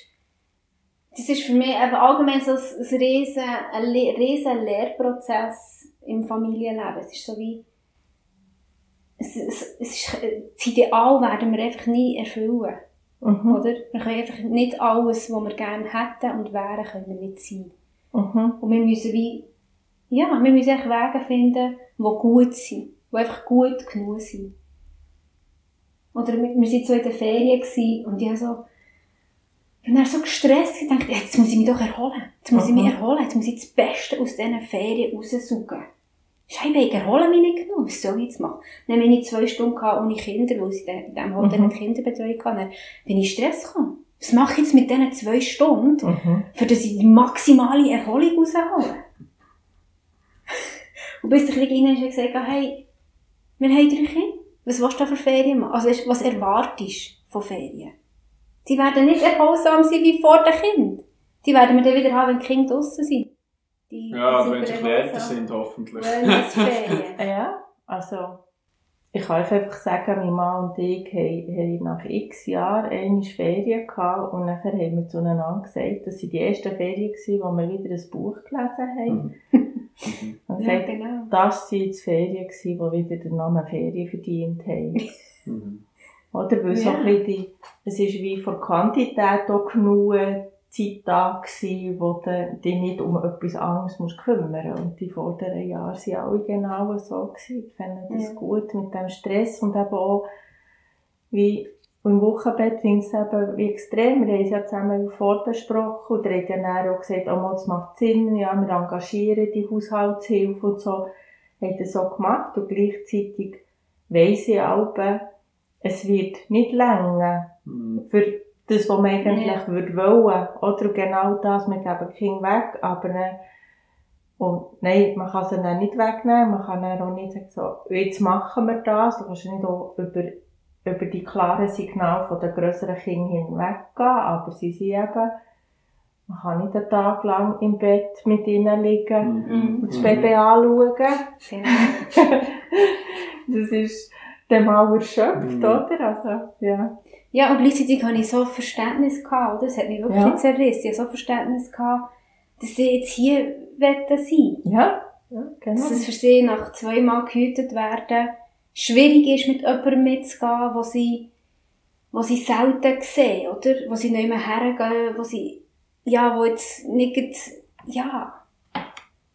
das ist für mich eben allgemein so ein, ein riesen, ein riesen Lehrprozess im Familienleben. Es ist so wie, es, es, es ist, das Ideal werden wir einfach nie erfüllen. Mhm. Oder? Wir können einfach nicht alles, was wir gerne hätten und wären, können wir nicht sein. Mhm. Und wir müssen wie, ja, wir müssen echt Wege finden, die gut sind, die einfach gut genug sind. Oder wir, wir sind so in der Ferien und ich so, bin dann so gestresst und dachte, jetzt muss ich mich doch erholen. Jetzt muss ich mich erholen. Jetzt muss ich das Beste aus diesen Ferien raussuchen. Ich erhole mich nicht genug. Was soll ich jetzt machen? Dann bin ich zwei Stunden ohne Kinder, weil sie in diesem Hotel mhm. Kinderbetreuung hatten. Dann bin ich Stress gekommen. Was mache ich jetzt mit diesen zwei Stunden, mhm. für dass ich die maximale Erholung raushole? (laughs) und bis der Kleine ist gesagt, hey, wir haben drei Kinder. Was willst du da für Ferien machen? Also, was erwartest du von Ferien? Die werden nicht erholsam sein wie vor dem Kind. Die werden wir dann wieder haben, wenn die Kinder draussen sind. Die, ja, wenn sie älter sind, hoffentlich. (laughs) ja, also, ich kann einfach sagen, mein Mann und ich haben nach x Jahren eine Ferien gehabt und nachher haben wir zueinander gesagt, dass sie die ersten Ferien waren, wo wir wieder ein Buch gelesen haben. Mhm. (laughs) und ja, gesagt, genau. das waren die Ferien, die wieder den Namen Ferien verdient haben. Mhm. Oder? Weil ja. so ein bisschen die, es ist wie von Quantität auch genug Zeit da gewesen, wo du dich nicht um etwas anderes musst kümmern Und die vorderen Jahre waren alle genau so. Gewesen. Ich finde das ja. gut mit dem Stress und eben auch, wie im Wochenbett finde ich es eben wie extrem. Wir haben es ja zusammen vorbesprochen und hat dann auch gesagt, oh, es macht Sinn, ja, wir engagieren die Haushaltshilfe und so. Hat er so gemacht und gleichzeitig weiss ich auch, es wird nicht länger mhm. für das, was man eigentlich ja. würde wollen. Oder genau das, wir geben die Kinder weg, aber und nein, man kann sie dann nicht wegnehmen, man kann dann auch nicht sagen, so, jetzt machen wir das, du kannst nicht auch über, über die klaren Signale von den grösseren Kindern hinweggehen, aber sie sind eben, man kann nicht einen Tag lang im Bett mit ihnen liegen mhm. und das Baby mhm. anschauen. Genau. das ist, dem auch erschöpft, mhm. oder? Also, ja. (laughs) Ja, und gleichzeitig hatte ich so Verständnis gehabt, oder? Das hat mich wirklich ja. zerrissen. Ich hatte so Verständnis gehabt, dass sie jetzt hier sein sein Ja, ja genau. Dass es für sie nach zweimal gehütet werden schwierig ist, mit jemandem mitzugehen, wo sie, wo sie selten sehen, oder? Wo sie nicht mehr hergehen, wo sie, ja, wo jetzt nicht, ja,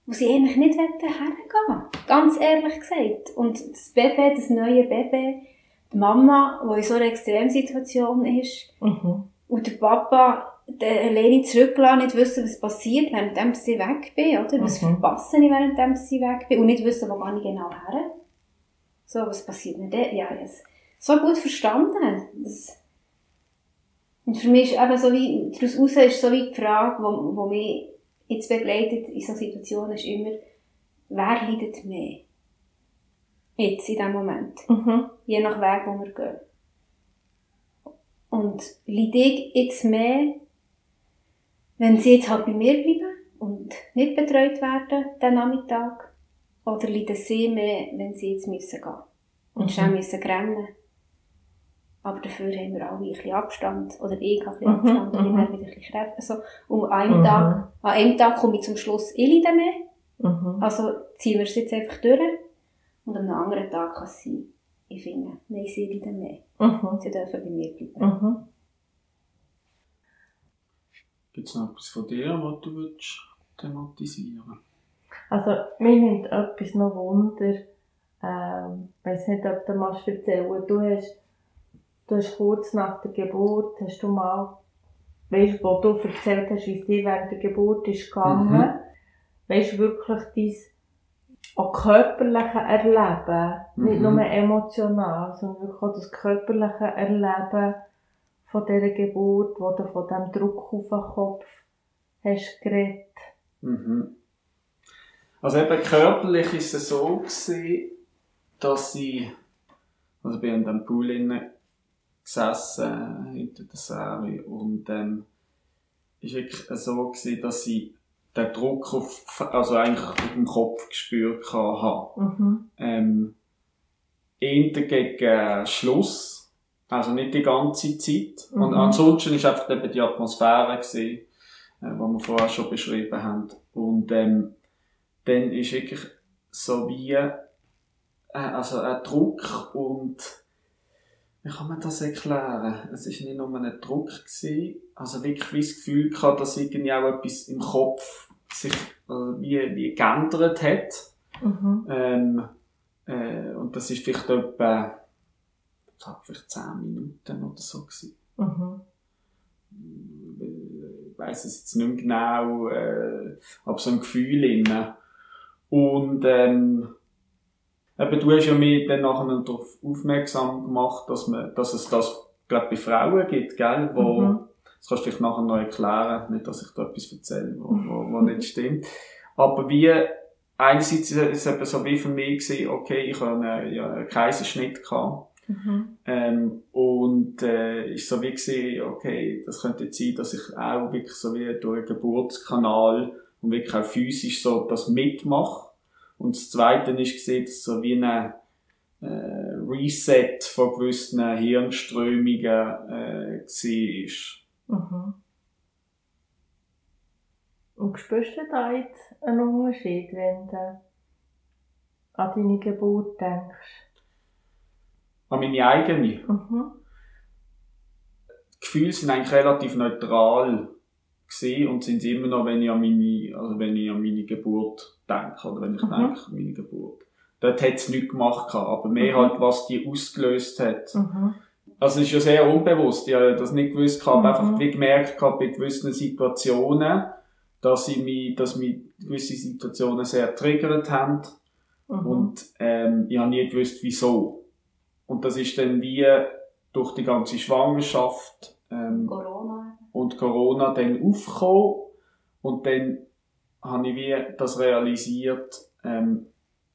wo sie eigentlich nicht hergehen Ganz ehrlich gesagt. Und das Baby, das neue Baby, die Mama, die in so einer Extremsituation ist, mhm. und der Papa, der alleine zurücklassen, nicht wissen, was passiert, während sie weg bin, oder? Was mhm. verpasse ich, während sie weg bin, und nicht wissen, wo gehe ich genau her. So, was passiert denn da? Ja, das so gut verstanden. Das und für mich ist eben so wie, daraus ist so wie die Frage, wo, wo mich jetzt begleitet in solchen Situationen ist immer, wer leidet mehr? Jetzt, in diesem Moment. Mhm. Je nach Weg, wo wir gehen. Und leide ich jetzt mehr, wenn sie jetzt halt bei mir bleiben und nicht betreut werden, den Nachmittag? Oder leiden sie mehr, wenn sie jetzt müssen gehen und mhm. schnell müssen rennen? Aber dafür haben wir alle ein bisschen Abstand. Oder ich habe ein bisschen mhm. Abstand. Und ich werde wieder ein bisschen Kräfte. Also, um einen mhm. Tag, an einem Tag komme ich zum Schluss, ich leide mehr. Mhm. Also, ziehen wir es jetzt einfach durch. Und an einem anderen Tag kann es sein, ich finde, nein, sie leiden mehr. Mhm. Sie dürfen bei mir bleiben. Mhm. Gibt es noch etwas von dir, was du willst thematisieren Also, mir nimmt etwas noch Wunder, ähm, ich weiss nicht, ob du mal erzählen du hast, du hast kurz nach der Geburt, hast du mal, weißt, wo du erzählt hast, wie es dir während der Geburt ist gegangen, Mhm. weisst wirklich dein auch körperliche Erleben, nicht Mhm. nur emotional, sondern wirklich auch das körperliche Erleben von dieser Geburt, wo du von diesem Druck auf den Kopf hast geredet. Mhm. Also eben körperlich ist es so gewesen, dass ich, also ich bin in dem Pool innen gesessen, hinter der Serie, und ähm, ist wirklich so gewesen, dass ich den Druck auf, also eigentlich auf dem Kopf gespürt habe. Mhm. Ähm, eher gegen Schluss, also nicht die ganze Zeit. Und Mhm. ansonsten ist einfach eben die Atmosphäre gewesen, äh, die wir vorher schon beschrieben haben. Und ähm, dann ist wirklich so wie äh, also ein Druck und wie kann man das erklären? Es ist nicht nur ein Druck gewesen, also wirklich das Gefühl gehabt, dass irgendwie auch etwas im Kopf sich äh, wie, wie geändert hat. Mhm. Ähm, äh, und das ist vielleicht etwa, vielleicht 10 Minuten oder so gewesen. Mhm. Ich weiss es jetzt nicht mehr genau, äh, aber so ein Gefühl inne. Und, ähm, eben, du hast ja mich dann nachher darauf aufmerksam gemacht, dass man, dass es das, glaub bei Frauen gibt, gell, wo, Mhm. Das kannst du vielleicht nachher noch erklären, nicht, dass ich da etwas erzähle, wo, wo, wo nicht stimmt. Aber wie, einerseits ist es eben so wie für mich gewesen, okay, ich habe einen, ja, einen Kaiserschnitt gehabt. Mhm. Ähm, und äh, ist so wie gewesen, okay, das könnte jetzt sein, dass ich auch wirklich so wie durch den Geburtskanal und wirklich auch physisch so das mitmache. Und das Zweite ist gesehen, dass so wie ein äh, Reset von gewissen Hirnströmungen äh, war. Mhm. Und spürst du da jetzt einen Unterschied, wenn du an deine Geburt denkst? An meine eigene. Mhm. Die Gefühle sind eigentlich relativ neutral gewesen und sind immer noch, wenn ich an meine, also wenn ich an meine Geburt denke, oder wenn ich Mhm. denke an meine Geburt. Dort hat es nichts gemacht aber mehr Mhm. halt, was die ausgelöst hat. Mhm. Also es ist ja sehr unbewusst, ich habe das nicht gewusst aber Mhm. einfach wie gemerkt gehabt, bei gewissen Situationen, dass ich mich, dass mich gewisse Situationen sehr triggert haben Mhm. und ähm, ich habe nie gewusst, wieso. Und das ist dann wie durch die ganze Schwangerschaft ähm, Corona. und Corona dann aufgekommen und dann habe ich wie das realisiert, ähm,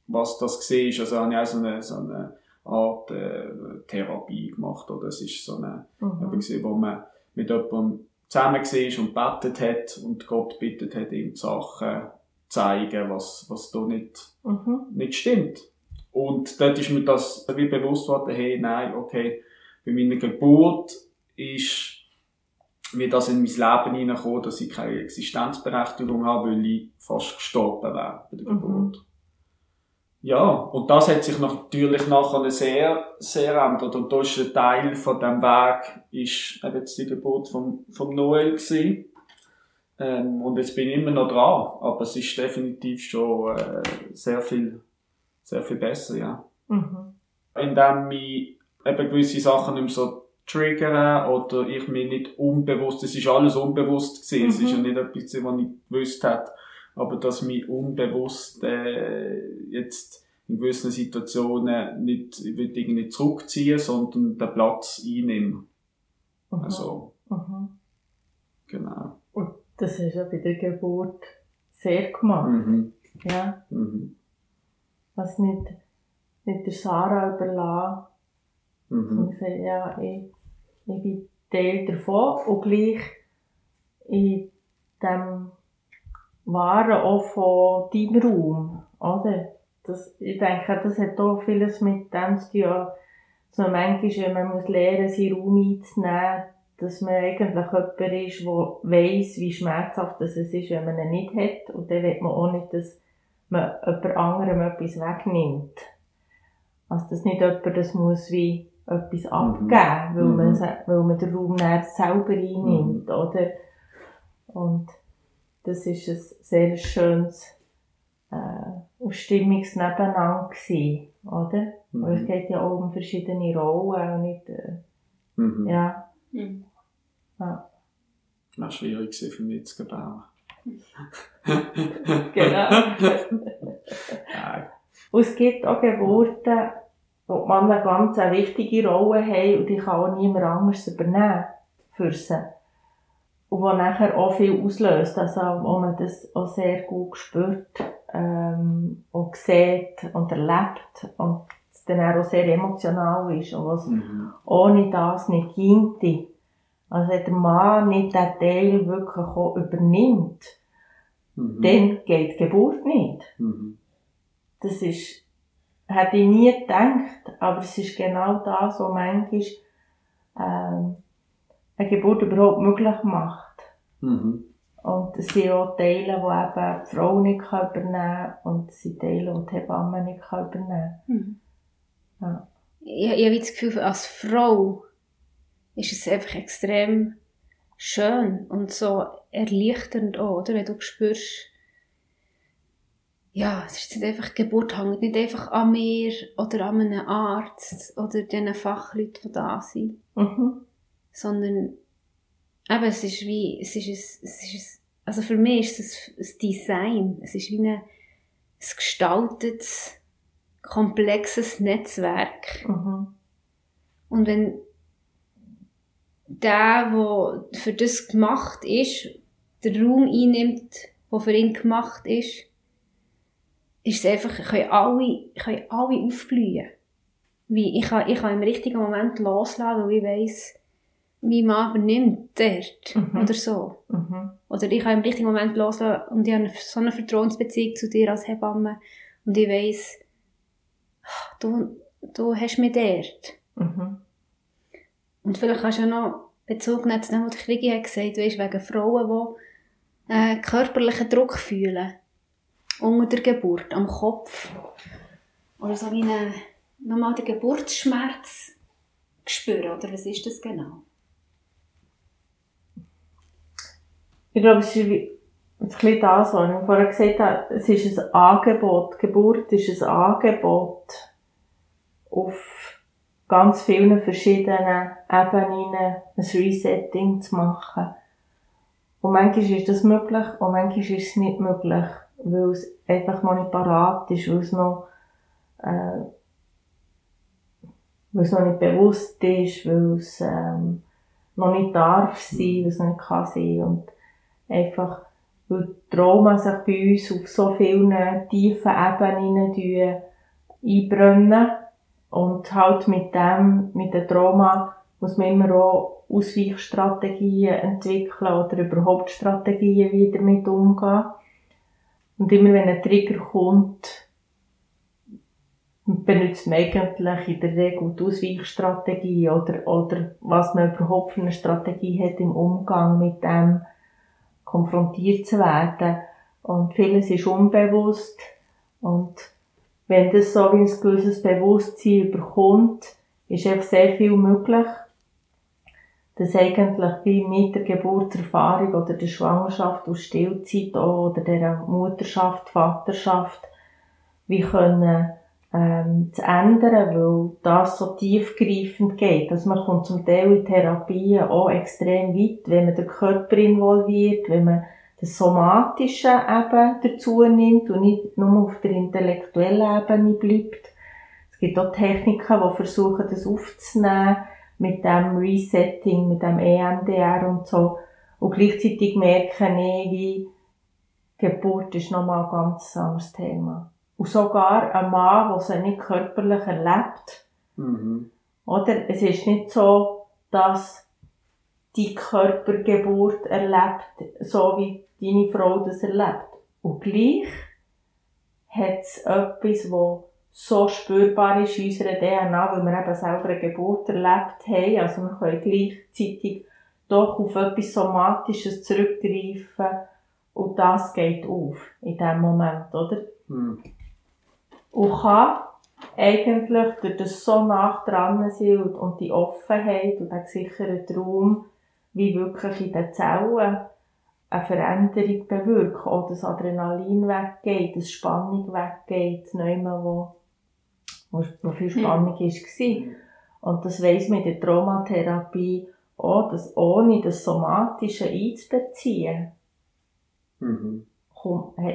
was das war. Also habe ich auch so eine, so eine Art äh, Therapie gemacht oder es ist so eine, Mhm. eben gesehen, wo man mit jemandem zusammen war und betet hat und Gott bittet hat, ihm die Sachen zeigen, was, was da nicht Mhm. nicht stimmt. Und dort ist mir das wie bewusst worden, hey, nein, okay, bei meiner Geburt ist mir das in mein Leben hineingekommen, dass ich keine Existenzberechtigung habe, weil ich fast gestorben wäre bei der Mhm. Geburt. Ja, und das hat sich natürlich nachher sehr, sehr ändert. Und da ist ein Teil von dem Weg, ist eben jetzt die Geburt vom, vom Noel gewesen. Ähm, und jetzt bin ich immer noch dran, aber es ist definitiv schon äh, sehr viel, sehr viel besser, ja. Mhm. Indem mich eben gewisse Sachen nicht mehr so triggern oder ich mir nicht unbewusst, es ist alles unbewusst gewesen, es Mhm. ist ja nicht etwas, was ich gewusst hätte, aber dass mich unbewusst äh, jetzt in gewissen Situationen nicht, ich will irgendwie zurückziehen, sondern den Platz einnehmen. Mhm. Also, Mhm. genau. Das hast du ja bei der Geburt sehr gemacht. Mhm. Ja. Mhm. Was nicht, nicht der Sarah überlassen. Mhm. Und gesagt, ja, ich, ich bin Teil davon und gleich in dem Waren auch von deinem Raum, oder? Das, ich denke, das hat auch vieles mit dem zu tun, dass man manchmal, man muss lernen, seinen Raum einzunehmen, dass man eigentlich jemand ist, der weiss, wie schmerzhaft es ist, wenn man ihn nicht hat. Und dann will man auch nicht, dass man jemand anderem etwas wegnimmt. Also, dass nicht jemand das muss wie etwas abgeben, weil, Mhm. man, weil man den Raum selber einnimmt, oder? Und das ist ein sehr schönes äh, und stimmiges Nebeneinander gewesen. oder? Mhm. Weil es geht ja auch um verschiedene Rollen und nicht, äh, Mhm. ja, Mhm. ja. War schwierig für mich zu bauen. (laughs) genau. Und es gibt auch Geburten, wo die Männer eine ganz eine wichtige Rolle haben und die kann auch niemand anders übernehmen für sie. Und wo nachher auch viel auslöst, also wo man das auch sehr gut spürt ähm, und sieht und erlebt und es dann auch sehr emotional ist und was mhm. ohne das nicht ginge. Also wenn der Mann nicht den Teil wirklich auch übernimmt, Mhm. dann geht die Geburt nicht. Mhm. Das ist, hätte ich nie gedacht, aber es ist genau das, was manchmal ähm, eine Geburt überhaupt möglich macht. Mhm. Und es sind auch Teile, die eben die Frau nicht übernehmen kann und es sind Teile, die die Hebamme nicht kann übernehmen Mhm. Ja. Ich, ich habe das Gefühl, als Frau ist es einfach extrem schön und so erleichternd auch, oder? Wenn du spürst, ja, es ist nicht einfach, Geburt hängt nicht einfach an mir oder an einem Arzt oder den Fachleuten, die da sind, Mhm. Sondern eben, es ist wie, es ist ein, es ist ein, also für mich ist es ein, ein Design, es ist wie ein, ein gestaltetes, komplexes Netzwerk. Mhm. Und wenn der, der für das gemacht ist, den Raum einnimmt, der für ihn gemacht ist, ist es einfach, können alle, können alle aufblühen. Wie, ich kann, ich kann im richtigen Moment loslassen, weil ich weiss, mein Mann übernimmt dort. Mhm. Oder so. Mhm. Oder ich kann im richtigen Moment loslassen und ich habe so eine Vertrauensbeziehung zu dir als Hebamme und ich weiss, du, du hast mich dort. Mhm. Und vielleicht kannst du ja noch Bezug nehmen zu dem, was Krigi hat gesagt, weißt, wegen Frauen, die äh, körperlichen Druck fühlen. Unter der Geburt, am Kopf. Oder so wie eine, nochmal den Geburtsschmerz spüren, oder was ist das genau? Ich glaube, es ist ein bisschen das, was ich vorher gesagt habe. Es ist ein Angebot. Die Geburt ist ein Angebot auf ganz vielen verschiedenen Ebenen ein Resetting zu machen. Und manchmal ist das möglich und manchmal ist es nicht möglich, weil es einfach noch nicht parat ist, weil es noch, äh, weil es noch nicht bewusst ist, weil es ähm, noch nicht darf sein, weil es noch nicht kann sein. Und einfach, weil Trauma sich bei uns auf so vielen tiefen Ebenen einbrennen und halt mit dem, mit dem Trauma muss man immer auch Ausweichstrategien entwickeln oder überhaupt Strategien, wie damit umgehen. Und immer wenn ein Trigger kommt, benutzt man eigentlich in der Regel die Ausweichstrategie oder, oder was man überhaupt für eine Strategie hat im Umgang mit dem, konfrontiert zu werden. Und vieles ist unbewusst. Und wenn das so wie ein gewisses Bewusstsein überkommt, ist einfach sehr viel möglich, dass eigentlich wie mit der Geburtserfahrung oder der Schwangerschaft und Stillzeit auch, oder der Mutterschaft, Vaterschaft, wie können, ähm, zu ändern, weil das so tiefgreifend geht. Also man kommt zum Teil in Therapien auch extrem weit, wenn man den Körper involviert, wenn man das Somatische eben dazu nimmt und nicht nur auf der intellektuellen Ebene bleibt. Es gibt auch Techniken, die versuchen, das aufzunehmen mit dem Resetting, mit dem EMDR und so. Und gleichzeitig merke ich, wie Geburt ist nochmal ein ganz anderes Thema. Und sogar ein Mann, der sie nicht körperlich erlebt, Mhm. oder? Es ist nicht so, dass die Körpergeburt erlebt, so wie deine Frau das erlebt. Und gleich hat es etwas, wo so spürbar ist in unserer DNA, weil wir eben selber eine Geburt erlebt haben. Also wir können gleichzeitig doch auf etwas Somatisches zurückgreifen und das geht auf in dem Moment, oder? Mhm. Und kann eigentlich durch das so nah dran sein und, und die Offenheit und den gesicherten Raum, wie wirklich in den Zellen eine Veränderung bewirken. Oder das Adrenalin weggeht, das Spannung weggeht, nicht mehr, wo, wo viel Spannung mhm. war. Und das weiss man in der Traumatherapie auch, dass ohne das Somatische einzubeziehen, mhm.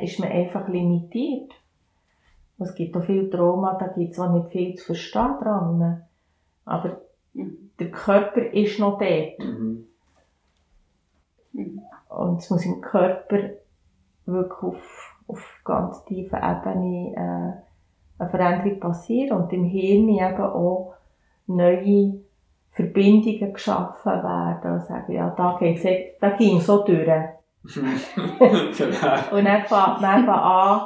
ist man einfach limitiert. Es gibt auch viel Trauma, da gibt es auch nicht viel zu verstehen dran. Aber mhm. der Körper ist noch dort. Mhm. Mhm. Und es muss im Körper wirklich auf, auf ganz tiefer Ebene äh, eine Veränderung passieren und im Hirn eben auch neue Verbindungen geschaffen werden und sagen, ja, da, da ging so durch. (laughs) (laughs) genau. und dann fängt man an,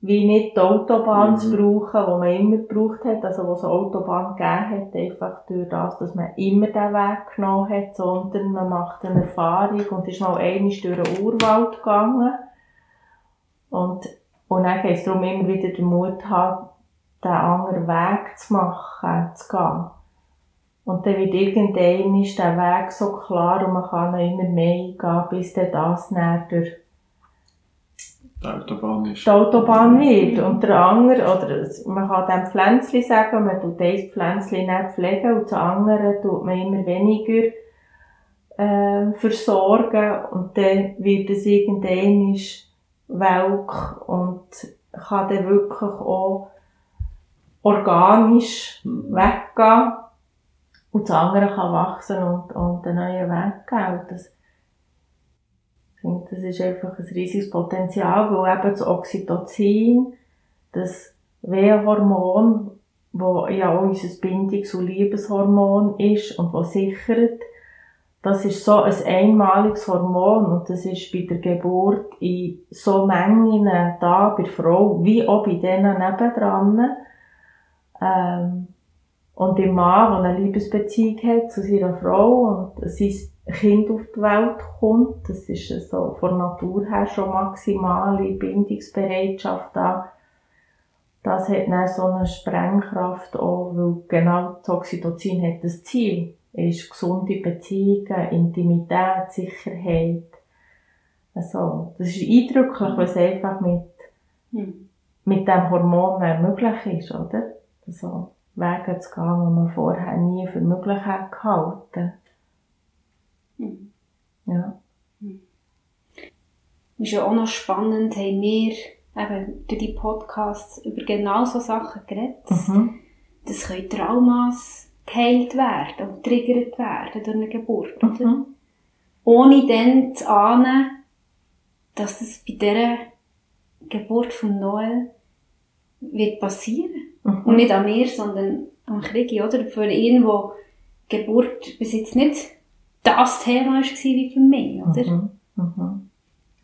wie nicht die Autobahn mhm. zu brauchen, die man immer gebraucht hat, also wo es eine Autobahn gegeben hat, einfach durch das, dass man immer den Weg genommen hat, sondern man macht eine Erfahrung und ist mal einmal durch den Urwald gegangen. Und, und dann geht es darum, immer wieder den Mut haben, den anderen Weg zu machen, zu gehen. Und dann wird irgendwann ist der Weg so klar und man kann immer mehr gehen, bis dann das näher durch die Autobahn ist. Die Autobahn wird. Und der andere, oder man kann dem Pflänzchen sagen, man tut dieses Pflänzchen nicht pflegen und das andere tut man immer weniger äh, versorgen und dann wird es irgendwann welk und kann dann wirklich auch organisch mhm. weggehen und das andere kann wachsen und, und einen neuen Weg geben. Das, ich finde, das ist einfach ein riesiges Potenzial, weil eben das Oxytocin, das Wehenhormon, das ja auch unser Bindungs- und Liebeshormon ist und das sichert, das ist so ein einmaliges Hormon und das ist bei der Geburt in so Mengen da bei der Frau wie auch bei denen nebendran. Ähm, und im Mann, der eine Liebesbeziehung hat zu seiner Frau und sein Kind auf die Welt kommt. Das ist so von Natur her schon maximale Bindungsbereitschaft da. Das hat dann so eine Sprengkraft auch, weil genau das Oxytocin hat das Ziel. Es ist gesunde Beziehungen, Intimität, Sicherheit. Also, das ist eindrücklich, was einfach mit, hm. mit dem Hormon möglich ist, oder? Also, Wege zu gehen, die man vorher nie für möglich hat gehalten. Ja. Mhm. Ist ja auch noch spannend, haben wir eben durch die Podcasts über genau so Sachen geredet. Mhm. Das können Traumas geheilt werden und triggert werden durch eine Geburt, mhm. oder? Ohne dann zu ahnen, dass das bei dieser Geburt von Noel wird passieren. Mhm. Und nicht an mir, sondern am Krieg, oder? Für ihn, wo Geburt bis jetzt nicht das Thema war wie für mich, oder? Mhm. Mhm.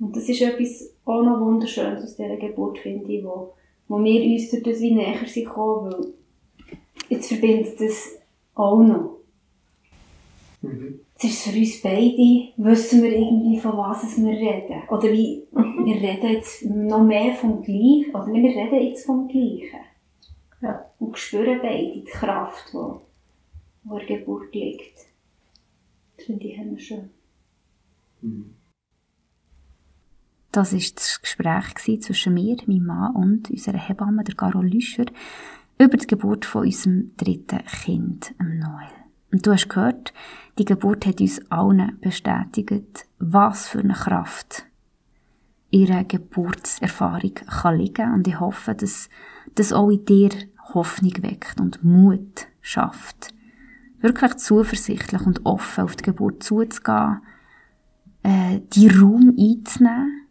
Und das ist etwas auch noch Wunderschönes aus dieser Geburt, finde ich, wo, wo wir uns durch das wie näher sind gekommen, weil jetzt verbindet das auch noch. Mhm. Jetzt ist für uns beide, wissen wir irgendwie, von was wir reden. Oder wie, mhm. (laughs) wir reden jetzt noch mehr vom Gleichen, oder wir reden jetzt vom Gleichen. Ja. Und spüren beide die Kraft, die, die in der Geburt liegt. Das finde ich schön. Mhm. Das war das Gespräch zwischen mir, meinem Mann und unserer Hebamme, der Carol Lüscher, über die Geburt von unserem dritten Kind, Noel. Und du hast gehört, die Geburt hat uns allen bestätigt, was für eine Kraft ihre Geburtserfahrung kann liegen. Und ich hoffe, dass das auch in dir Hoffnung weckt und Mut schafft wirklich zuversichtlich und offen auf die Geburt zuzugehen, äh, die Raum einzunehmen,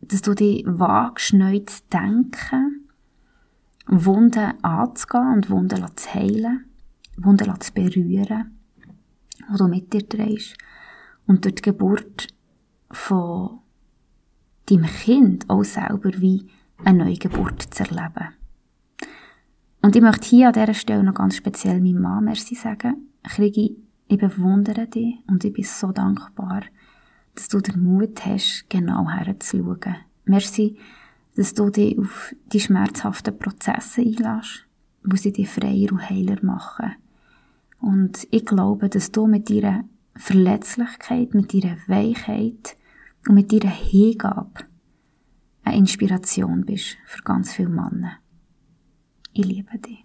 dass du dich wagst, neu zu denken, Wunden anzugehen und Wunden zu heilen, Wunden zu berühren, die du mit dir drehst. Und durch die Geburt von deinem Kind auch selber wie eine neue Geburt zu erleben. Und ich möchte hier an dieser Stelle noch ganz speziell meinem Mann Merci sagen. Kriege ich bewundere dich und ich bin so dankbar, dass du den Mut hast, genau herzuschauen. Merci, dass du dich auf die schmerzhaften Prozesse einlässt, wo sie dich freier und heiler machen. Und ich glaube, dass du mit deiner Verletzlichkeit, mit deiner Weichheit und mit deiner Hingabe eine Inspiration bist für ganz viele Männer. Ich liebe dich.